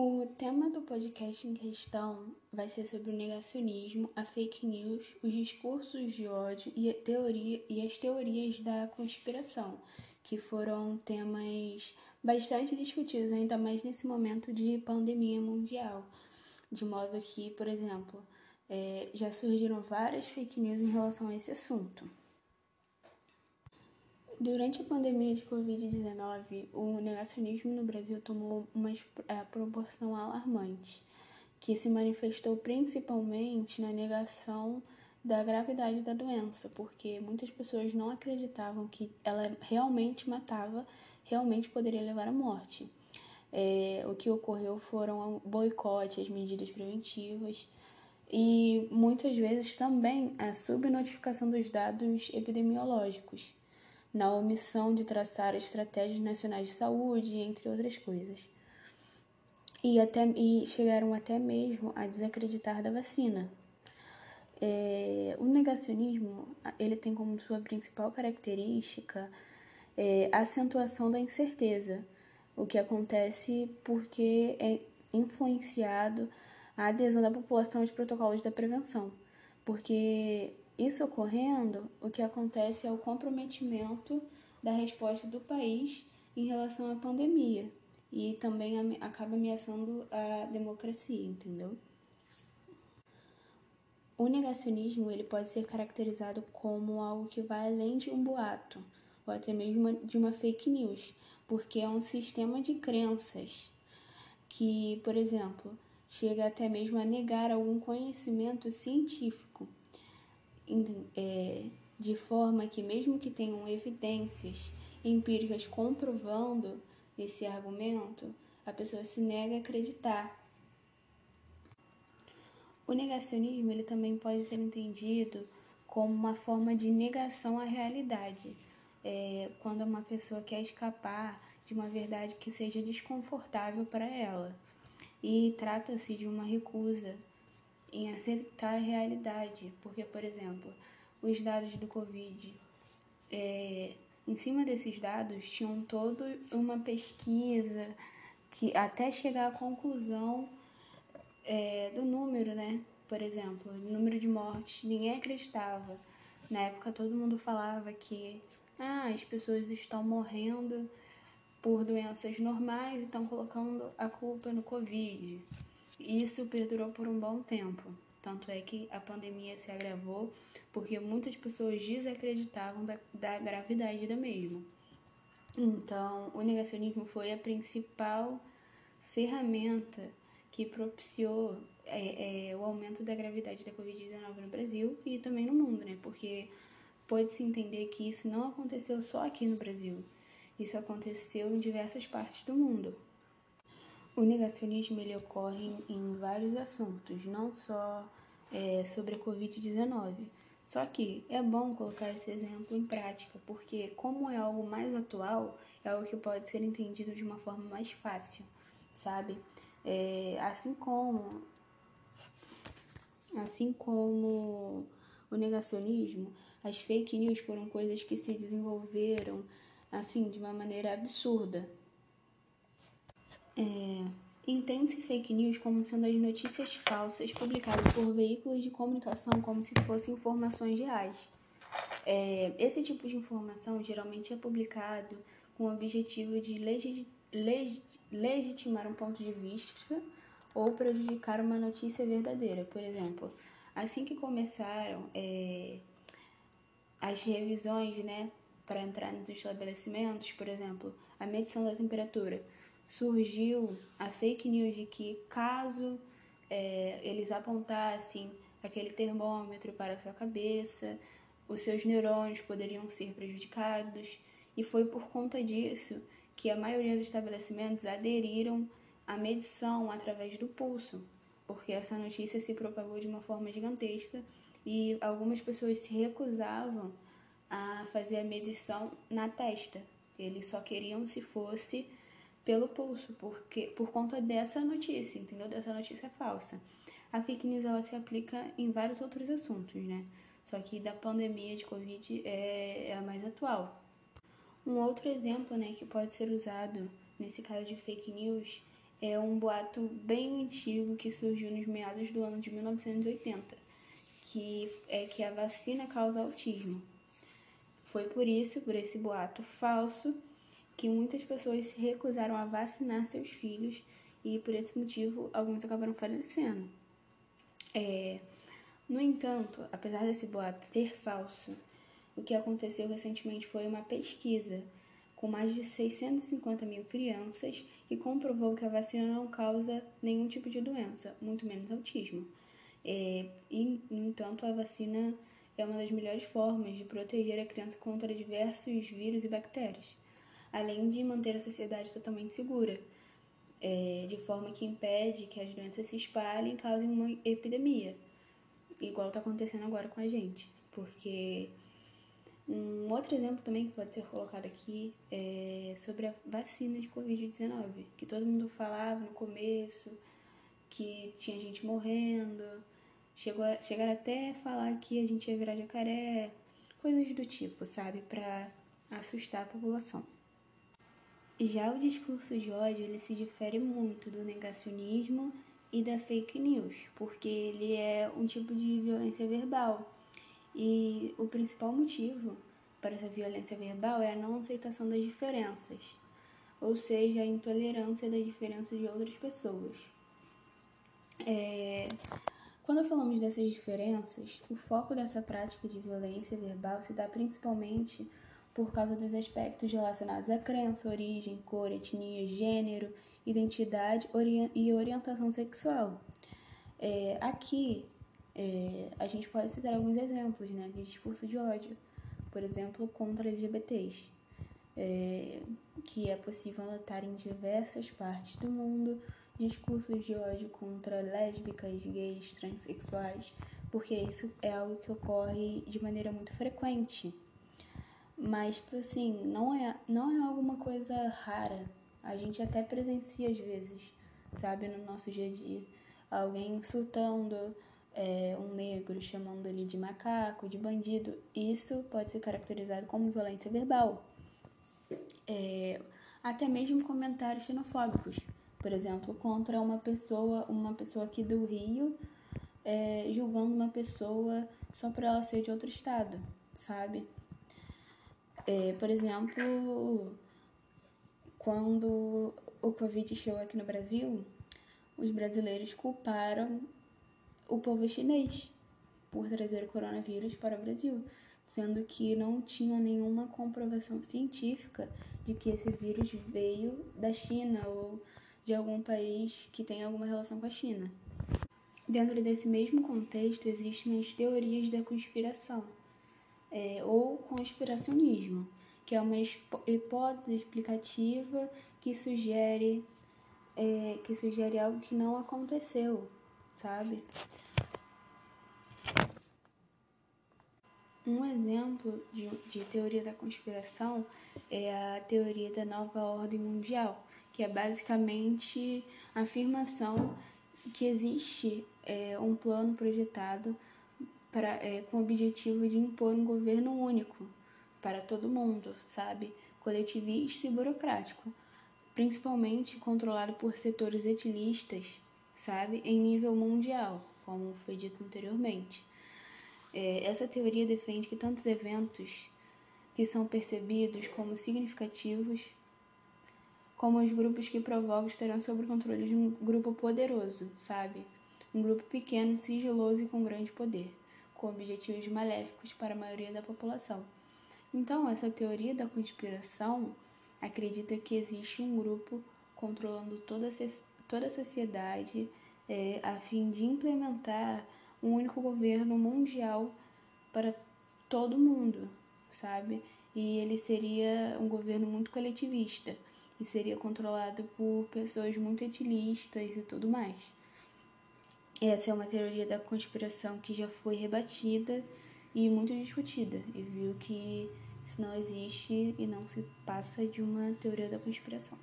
O tema do podcast em questão vai ser sobre o negacionismo, a fake news, os discursos de ódio e, teoria, e as teorias da conspiração, que foram temas bastante discutidos, ainda mais nesse momento de pandemia mundial. De modo que, por exemplo, é, já surgiram várias fake news em relação a esse assunto. Durante a pandemia de Covid-19, o negacionismo no Brasil tomou uma é, proporção alarmante, que se manifestou principalmente na negação da gravidade da doença, porque muitas pessoas não acreditavam que ela realmente matava, realmente poderia levar à morte. É, o que ocorreu foram boicote às medidas preventivas e muitas vezes também a subnotificação dos dados epidemiológicos na omissão de traçar estratégias nacionais de saúde, entre outras coisas. E, até, e chegaram até mesmo a desacreditar da vacina. É, o negacionismo ele tem como sua principal característica é, a acentuação da incerteza, o que acontece porque é influenciado a adesão da população aos protocolos da prevenção, porque isso ocorrendo, o que acontece é o comprometimento da resposta do país em relação à pandemia e também acaba ameaçando a democracia, entendeu? O negacionismo ele pode ser caracterizado como algo que vai além de um boato ou até mesmo de uma fake news, porque é um sistema de crenças que, por exemplo, chega até mesmo a negar algum conhecimento científico de forma que, mesmo que tenham evidências empíricas comprovando esse argumento, a pessoa se nega a acreditar. O negacionismo ele também pode ser entendido como uma forma de negação à realidade, é, quando uma pessoa quer escapar de uma verdade que seja desconfortável para ela. E trata-se de uma recusa em aceitar a realidade, porque, por exemplo, os dados do Covid, é, em cima desses dados, tinham toda uma pesquisa que até chegar à conclusão é, do número, né? Por exemplo, o número de mortes, ninguém acreditava. Na época todo mundo falava que ah, as pessoas estão morrendo por doenças normais e estão colocando a culpa no Covid. Isso perdurou por um bom tempo. Tanto é que a pandemia se agravou porque muitas pessoas desacreditavam da, da gravidade da mesma. Então, o negacionismo foi a principal ferramenta que propiciou é, é, o aumento da gravidade da Covid-19 no Brasil e também no mundo, né? Porque pode-se entender que isso não aconteceu só aqui no Brasil. Isso aconteceu em diversas partes do mundo. O negacionismo ele ocorre em, vários assuntos, não só é, sobre a Covid-19. Só que é bom colocar esse exemplo em prática, porque como é algo mais atual, é algo que pode ser entendido de uma forma mais fácil, sabe? É, assim como assim como o negacionismo, as fake news foram coisas que se desenvolveram assim de uma maneira absurda, é, Entende-se fake news como sendo as notícias falsas publicadas por veículos de comunicação como se fossem informações reais. É, esse tipo de informação geralmente é publicado com o objetivo de leg legitimar um ponto de vista ou prejudicar uma notícia verdadeira. Por exemplo, assim que começaram é, as revisões né, para entrar nos estabelecimentos, por exemplo, a medição da temperatura surgiu a fake news de que caso é, eles apontassem aquele termômetro para a sua cabeça, os seus neurônios poderiam ser prejudicados, e foi por conta disso que a maioria dos estabelecimentos aderiram à medição através do pulso, porque essa notícia se propagou de uma forma gigantesca e algumas pessoas se recusavam a fazer a medição na testa. Eles só queriam se fosse pelo pulso, porque por conta dessa notícia, entendeu? Dessa notícia falsa. A fake news ela se aplica em vários outros assuntos, né? Só que da pandemia de Covid é, é a mais atual. Um outro exemplo, né, que pode ser usado nesse caso de fake news é um boato bem antigo que surgiu nos meados do ano de 1980, que é que a vacina causa autismo. Foi por isso, por esse boato falso, que muitas pessoas se recusaram a vacinar seus filhos e por esse motivo alguns acabaram falecendo. É, no entanto, apesar desse boato ser falso, o que aconteceu recentemente foi uma pesquisa com mais de 650 mil crianças e comprovou que a vacina não causa nenhum tipo de doença, muito menos autismo. É, e, no entanto, a vacina é uma das melhores formas de proteger a criança contra diversos vírus e bactérias, além de manter a sociedade totalmente segura, é, de forma que impede que as doenças se espalhem e causem uma epidemia, igual está acontecendo agora com a gente, porque um outro exemplo também que pode ser colocado aqui é sobre a vacina de Covid-19, que todo mundo falava no começo que tinha gente morrendo, chegou a, chegaram até a falar que a gente ia virar jacaré, coisas do tipo, sabe, para assustar a população. Já o discurso de ódio ele se difere muito do negacionismo e da fake news, porque ele é um tipo de violência verbal e o principal motivo para essa violência verbal é a não aceitação das diferenças, ou seja, a intolerância das diferenças de outras pessoas. É... Quando falamos dessas diferenças, o foco dessa prática de violência verbal se dá principalmente por causa dos aspectos relacionados à crença, origem, cor, etnia, gênero, identidade e orientação sexual. É, aqui, é, a gente pode citar alguns exemplos né, de discurso de ódio, por exemplo, contra LGBTs, é, que é possível notar em diversas partes do mundo discursos de ódio contra lésbicas, gays, transexuais, porque isso é algo que ocorre de maneira muito frequente. Mas, assim, não é, não é alguma coisa rara. A gente até presencia às vezes, sabe, no nosso dia a dia. Alguém insultando é, um negro, chamando ele de macaco, de bandido. Isso pode ser caracterizado como violência verbal. É, até mesmo comentários xenofóbicos. Por exemplo, contra uma pessoa, uma pessoa aqui do Rio, é, julgando uma pessoa só por ela ser de outro estado, sabe? É, por exemplo, quando o Covid chegou aqui no Brasil, os brasileiros culparam o povo chinês por trazer o coronavírus para o Brasil, sendo que não tinha nenhuma comprovação científica de que esse vírus veio da China ou de algum país que tem alguma relação com a China. Dentro desse mesmo contexto, existem as teorias da conspiração, é, ou conspiracionismo, que é uma hipótese explicativa que sugere, é, que sugere algo que não aconteceu, sabe? Um exemplo de, de teoria da conspiração é a teoria da nova ordem mundial, que é basicamente a afirmação que existe é, um plano projetado para, é, com o objetivo de impor um governo único para todo mundo, sabe? Coletivista e burocrático, principalmente controlado por setores etilistas sabe, em nível mundial, como foi dito anteriormente. É, essa teoria defende que tantos eventos que são percebidos como significativos, como os grupos que provocam estarão sob o controle de um grupo poderoso, sabe? Um grupo pequeno, sigiloso e com grande poder, com objetivos maléficos para a maioria da população. Então, essa teoria da conspiração acredita que existe um grupo controlando toda a toda a sociedade é, a fim de implementar um único governo mundial para todo mundo, sabe? E ele seria um governo muito coletivista e seria controlado por pessoas muito etilistas e tudo mais. Essa é uma teoria da conspiração que já foi rebatida e muito discutida, e viu que isso não existe e não se passa de uma teoria da conspiração.